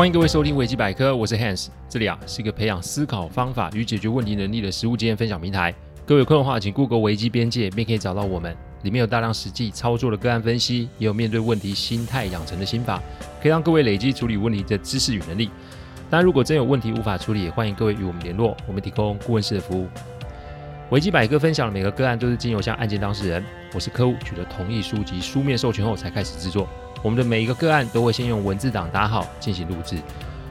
欢迎各位收听维基百科，我是 Hans，这里啊是一个培养思考方法与解决问题能力的实务经验分享平台。各位有空的话，请 Google 维基边界，便可以找到我们。里面有大量实际操作的个案分析，也有面对问题心态养成的心法，可以让各位累积处理问题的知识与能力。当然，如果真有问题无法处理，也欢迎各位与我们联络，我们提供顾问式的服务。维基百科分享的每个个案都是经由向案件当事人，我是客户取得同意书及书面授权后才开始制作。我们的每一个个案都会先用文字档打好进行录制，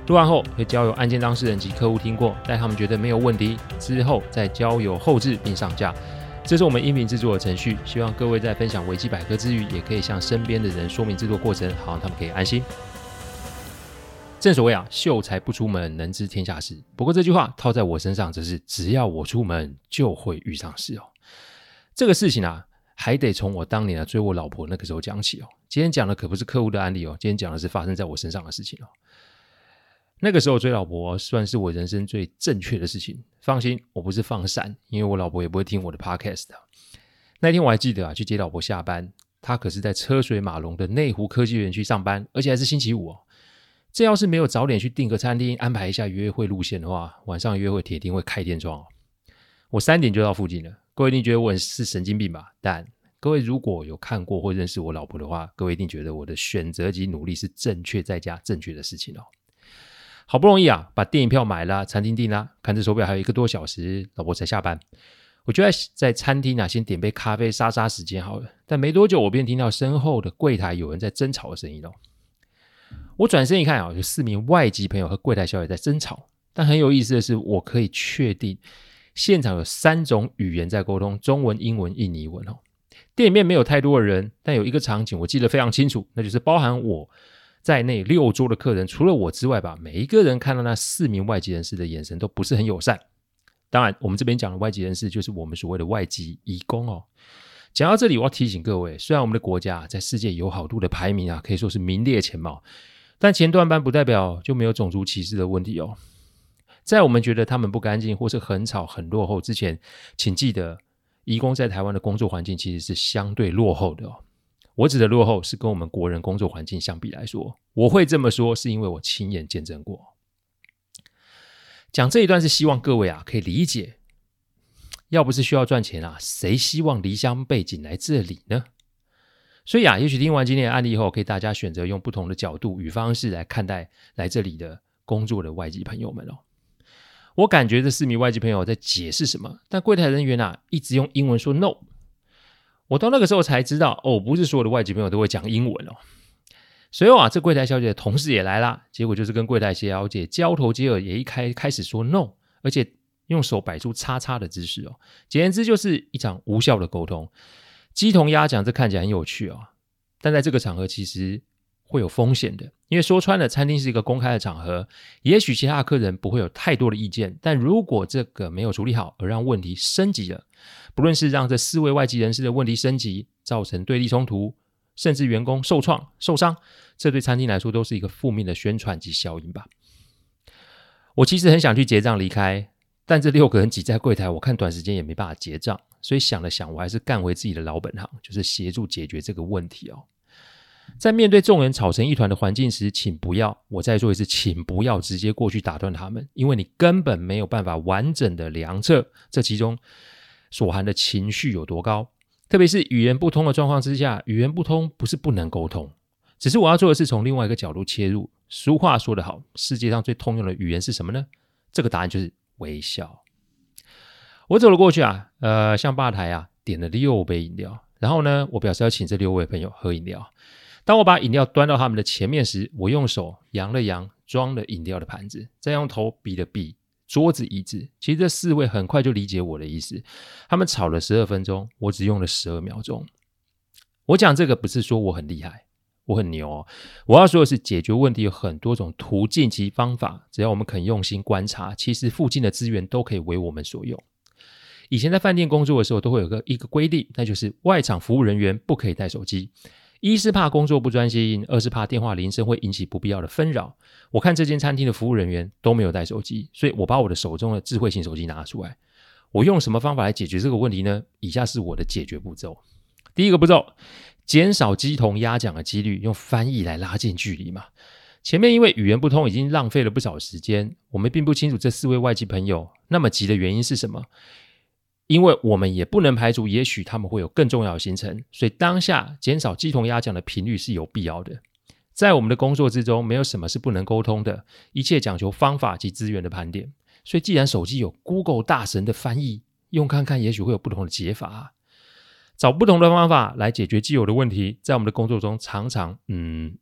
录完后会交由案件当事人及客户听过，待他们觉得没有问题之后，再交由后制并上架。这是我们音频制作的程序。希望各位在分享维基百科之余，也可以向身边的人说明制作过程，好让他们可以安心。正所谓啊，秀才不出门，能知天下事。不过这句话套在我身上，则是只要我出门，就会遇上事哦。这个事情啊。还得从我当年啊追我老婆那个时候讲起哦。今天讲的可不是客户的案例哦，今天讲的是发生在我身上的事情哦。那个时候追老婆算是我人生最正确的事情。放心，我不是放闪，因为我老婆也不会听我的 podcast。那天我还记得啊，去接老婆下班，她可是在车水马龙的内湖科技园区上班，而且还是星期五哦。这要是没有早点去订个餐厅，安排一下约会路线的话，晚上约会铁定会开天窗哦。我三点就到附近了。各位一定觉得我是神经病吧？但各位如果有看过或认识我老婆的话，各位一定觉得我的选择及努力是正确再加正确的事情哦。好不容易啊，把电影票买了，餐厅订了，看这手表还有一个多小时，老婆才下班。我就在在餐厅啊，先点杯咖啡杀杀时间好了。但没多久，我便听到身后的柜台有人在争吵的声音哦。我转身一看啊，有四名外籍朋友和柜台小姐在争吵。但很有意思的是，我可以确定。现场有三种语言在沟通：中文、英文、印尼文。哦，店里面没有太多的人，但有一个场景我记得非常清楚，那就是包含我在内六桌的客人，除了我之外吧，每一个人看到那四名外籍人士的眼神都不是很友善。当然，我们这边讲的外籍人士就是我们所谓的外籍移工哦。讲到这里，我要提醒各位，虽然我们的国家在世界友好度的排名啊，可以说是名列前茅，但前段班不代表就没有种族歧视的问题哦。在我们觉得他们不干净或是很吵很落后之前，请记得，移工在台湾的工作环境其实是相对落后的哦。我指的落后是跟我们国人工作环境相比来说，我会这么说是因为我亲眼见证过。讲这一段是希望各位啊可以理解，要不是需要赚钱啊，谁希望离乡背井来这里呢？所以啊，也许听完今天的案例以后，可以大家选择用不同的角度与方式来看待来这里的工作的外籍朋友们哦。我感觉这四名外籍朋友在解释什么，但柜台人员啊一直用英文说 “no”。我到那个时候才知道，哦，不是所有的外籍朋友都会讲英文哦。随后啊，这柜台小姐的同事也来了，结果就是跟柜台小姐交头接耳，也一开开始说 “no”，而且用手摆出叉叉的姿势哦。简言之，就是一场无效的沟通。鸡同鸭讲，这看起来很有趣哦，但在这个场合其实。会有风险的，因为说穿了，餐厅是一个公开的场合，也许其他的客人不会有太多的意见，但如果这个没有处理好，而让问题升级了，不论是让这四位外籍人士的问题升级，造成对立冲突，甚至员工受创受伤，这对餐厅来说都是一个负面的宣传及效应吧。我其实很想去结账离开，但这六个人挤在柜台，我看短时间也没办法结账，所以想了想，我还是干回自己的老本行，就是协助解决这个问题哦。在面对众人吵成一团的环境时，请不要，我再说一次，请不要直接过去打断他们，因为你根本没有办法完整的量测这其中所含的情绪有多高。特别是语言不通的状况之下，语言不通不是不能沟通，只是我要做的是从另外一个角度切入。俗话说得好，世界上最通用的语言是什么呢？这个答案就是微笑。我走了过去啊，呃，向吧台啊点了六杯饮料，然后呢，我表示要请这六位朋友喝饮料。当我把饮料端到他们的前面时，我用手扬了扬装了饮料的盘子，再用头比了比桌子椅子。其实这四位很快就理解我的意思。他们吵了十二分钟，我只用了十二秒钟。我讲这个不是说我很厉害，我很牛哦。我要说的是，解决问题有很多种途径及方法，只要我们肯用心观察，其实附近的资源都可以为我们所用。以前在饭店工作的时候，都会有个一个规定，那就是外场服务人员不可以带手机。一是怕工作不专心，二是怕电话铃声会引起不必要的纷扰。我看这间餐厅的服务人员都没有带手机，所以我把我的手中的智慧型手机拿出来。我用什么方法来解决这个问题呢？以下是我的解决步骤。第一个步骤，减少鸡同鸭讲的几率，用翻译来拉近距离嘛。前面因为语言不通，已经浪费了不少时间。我们并不清楚这四位外籍朋友那么急的原因是什么，因为我们也不能排除，也许他们会有更重要的行程。所以当下减少鸡同鸭讲的频率是有必要的。在我们的工作之中，没有什么是不能沟通的，一切讲求方法及资源的盘点。所以，既然手机有 Google 大神的翻译，用看看，也许会有不同的解法。找不同的方法来解决既有的问题，在我们的工作中常常，嗯。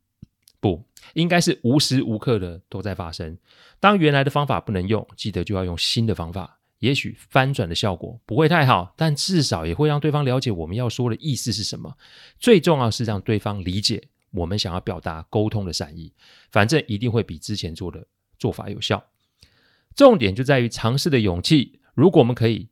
不，应该是无时无刻的都在发生。当原来的方法不能用，记得就要用新的方法。也许翻转的效果不会太好，但至少也会让对方了解我们要说的意思是什么。最重要是让对方理解我们想要表达沟通的善意。反正一定会比之前做的做法有效。重点就在于尝试的勇气。如果我们可以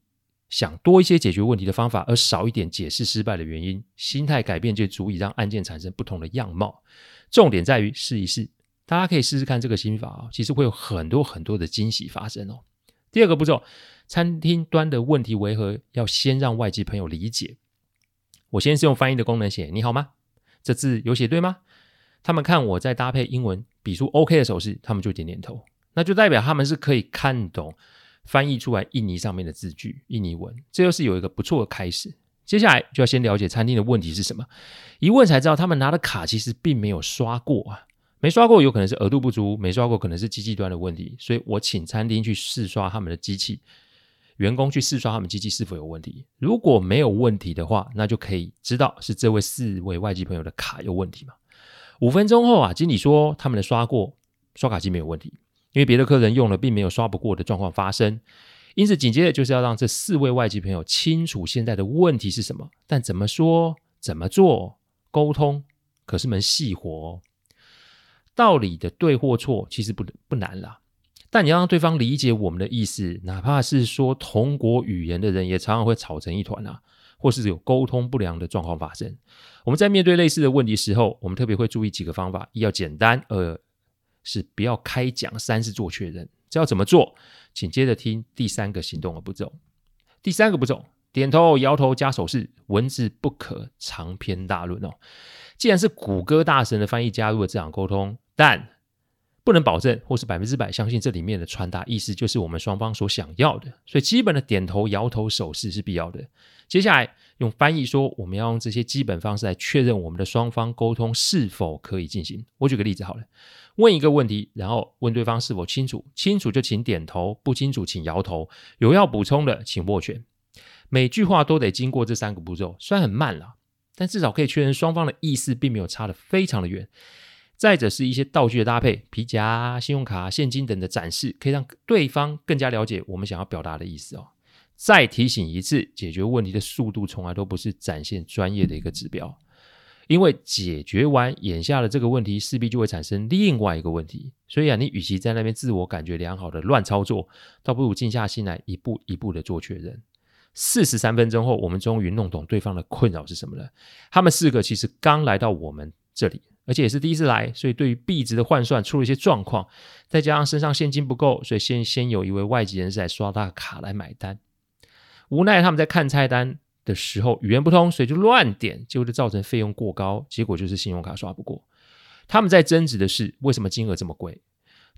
想多一些解决问题的方法，而少一点解释失败的原因，心态改变就足以让案件产生不同的样貌。重点在于试一试，大家可以试试看这个心法哦，其实会有很多很多的惊喜发生哦。第二个步骤，餐厅端的问题为何要先让外籍朋友理解？我先是用翻译的功能写“你好吗”，这字有写对吗？他们看我在搭配英文比出 OK 的手势，他们就点点头，那就代表他们是可以看懂翻译出来印尼上面的字句，印尼文，这又是有一个不错的开始。接下来就要先了解餐厅的问题是什么，一问才知道他们拿的卡其实并没有刷过啊，没刷过有可能是额度不足，没刷过可能是机器端的问题，所以我请餐厅去试刷他们的机器，员工去试刷他们机器是否有问题，如果没有问题的话，那就可以知道是这位四位外籍朋友的卡有问题嘛。五分钟后啊，经理说他们的刷过刷卡机没有问题，因为别的客人用了并没有刷不过的状况发生。因此，紧接着就是要让这四位外籍朋友清楚现在的问题是什么，但怎么说、怎么做、沟通，可是门细活。道理的对或错其实不不难啦，但你要让对方理解我们的意思，哪怕是说同国语言的人，也常常会吵成一团啊，或是有沟通不良的状况发生。我们在面对类似的问题时候，我们特别会注意几个方法：一要简单，二是不要开讲，三是做确认。这要怎么做？请接着听第三个行动的步骤。第三个步骤：点头、摇头加手势，文字不可长篇大论哦。既然是谷歌大神的翻译加入了这场沟通，但不能保证或是百分之百相信这里面的传达意思就是我们双方所想要的，所以基本的点头、摇头手势是必要的。接下来用翻译说，我们要用这些基本方式来确认我们的双方沟通是否可以进行。我举个例子好了。问一个问题，然后问对方是否清楚，清楚就请点头，不清楚请摇头，有要补充的请握拳。每句话都得经过这三个步骤，虽然很慢了，但至少可以确认双方的意思并没有差得非常的远。再者是一些道具的搭配，皮夹、信用卡、现金等的展示，可以让对方更加了解我们想要表达的意思哦。再提醒一次，解决问题的速度从来都不是展现专业的一个指标。因为解决完眼下的这个问题，势必就会产生另外一个问题。所以啊，你与其在那边自我感觉良好的乱操作，倒不如静下心来，一步一步的做确认。四十三分钟后，我们终于弄懂对方的困扰是什么了。他们四个其实刚来到我们这里，而且也是第一次来，所以对于币值的换算出了一些状况。再加上身上现金不够，所以先先有一位外籍人士来刷他的卡来买单。无奈他们在看菜单的时候语言不通，所以就乱点，结果就造成费用过高，结果就是信用卡刷不过。他们在争执的是为什么金额这么贵，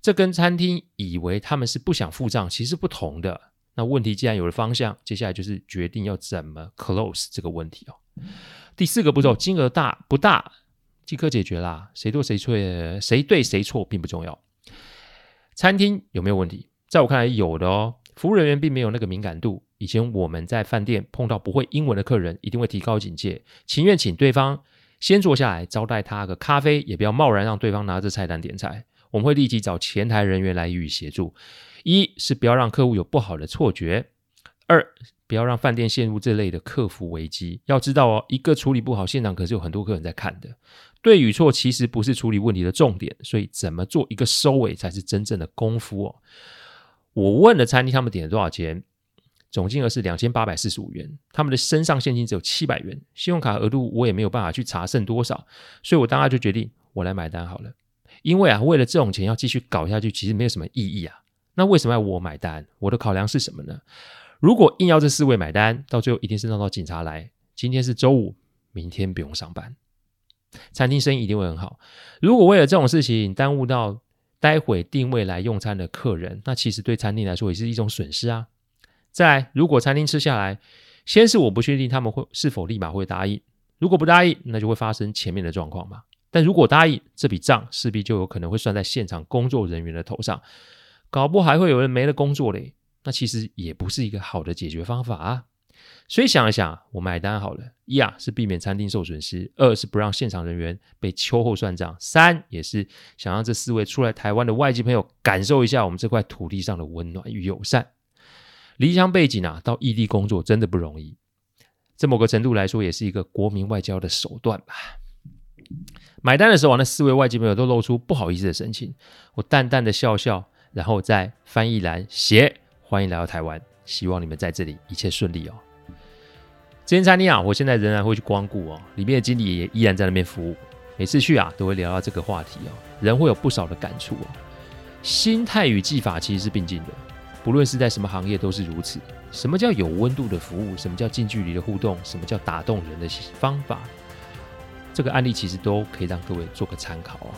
这跟餐厅以为他们是不想付账其实不同的。那问题既然有了方向，接下来就是决定要怎么 close 这个问题哦。第四个步骤，金额大不大即可解决啦，谁对谁错，谁对谁错并不重要。餐厅有没有问题？在我看来有的哦，服务人员并没有那个敏感度。以前我们在饭店碰到不会英文的客人，一定会提高警戒，情愿请对方先坐下来招待他个咖啡，也不要贸然让对方拿着菜单点菜。我们会立即找前台人员来予以协助。一是不要让客户有不好的错觉，二不要让饭店陷入这类的客服危机。要知道哦，一个处理不好，现场可是有很多客人在看的。对与错其实不是处理问题的重点，所以怎么做一个收尾才是真正的功夫哦。我问了餐厅，他们点了多少钱？总金额是两千八百四十五元，他们的身上现金只有七百元，信用卡额度我也没有办法去查剩多少，所以我当下就决定我来买单好了。因为啊，为了这种钱要继续搞下去，其实没有什么意义啊。那为什么要我买单？我的考量是什么呢？如果硬要这四位买单，到最后一定是闹到警察来。今天是周五，明天不用上班。餐厅生意一定会很好。如果为了这种事情耽误到待会定位来用餐的客人，那其实对餐厅来说也是一种损失啊。再来，如果餐厅吃下来，先是我不确定他们会是否立马会答应，如果不答应，那就会发生前面的状况嘛。但如果答应，这笔账势必就有可能会算在现场工作人员的头上，搞不好还会有人没了工作嘞。那其实也不是一个好的解决方法啊。所以想一想，我买单好了。一啊是避免餐厅受损失，二是不让现场人员被秋后算账，三也是想让这四位出来台湾的外籍朋友感受一下我们这块土地上的温暖与友善。离乡背井啊，到异地工作真的不容易。这某个程度来说，也是一个国民外交的手段吧。买单的时候，那四位外籍朋友都露出不好意思的神情。我淡淡的笑笑，然后在翻译栏写：“欢迎来到台湾，希望你们在这里一切顺利哦。”这间餐厅啊，我现在仍然会去光顾哦。里面的经理也依然在那边服务。每次去啊，都会聊到这个话题哦，人会有不少的感触哦。心态与技法其实是并进的，不论是在什么行业都是如此。什么叫有温度的服务？什么叫近距离的互动？什么叫打动人的方法？这个案例其实都可以让各位做个参考啊。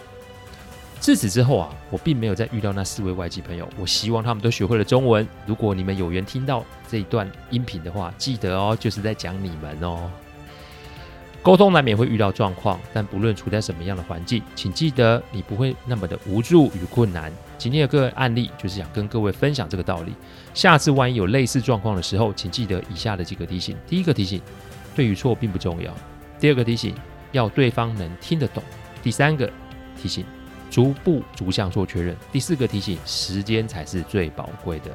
自此之后啊，我并没有再遇到那四位外籍朋友。我希望他们都学会了中文。如果你们有缘听到这一段音频的话，记得哦，就是在讲你们哦。沟通难免会遇到状况，但不论处在什么样的环境，请记得你不会那么的无助与困难。今天的个案例就是想跟各位分享这个道理。下次万一有类似状况的时候，请记得以下的几个提醒：第一个提醒，对与错并不重要；第二个提醒。要对方能听得懂。第三个提醒，逐步逐项做确认。第四个提醒，时间才是最宝贵的。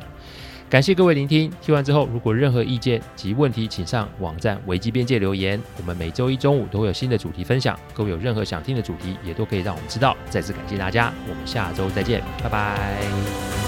感谢各位聆听，听完之后如果任何意见及问题，请上网站维基边界留言。我们每周一中午都会有新的主题分享，各位有任何想听的主题，也都可以让我们知道。再次感谢大家，我们下周再见，拜拜。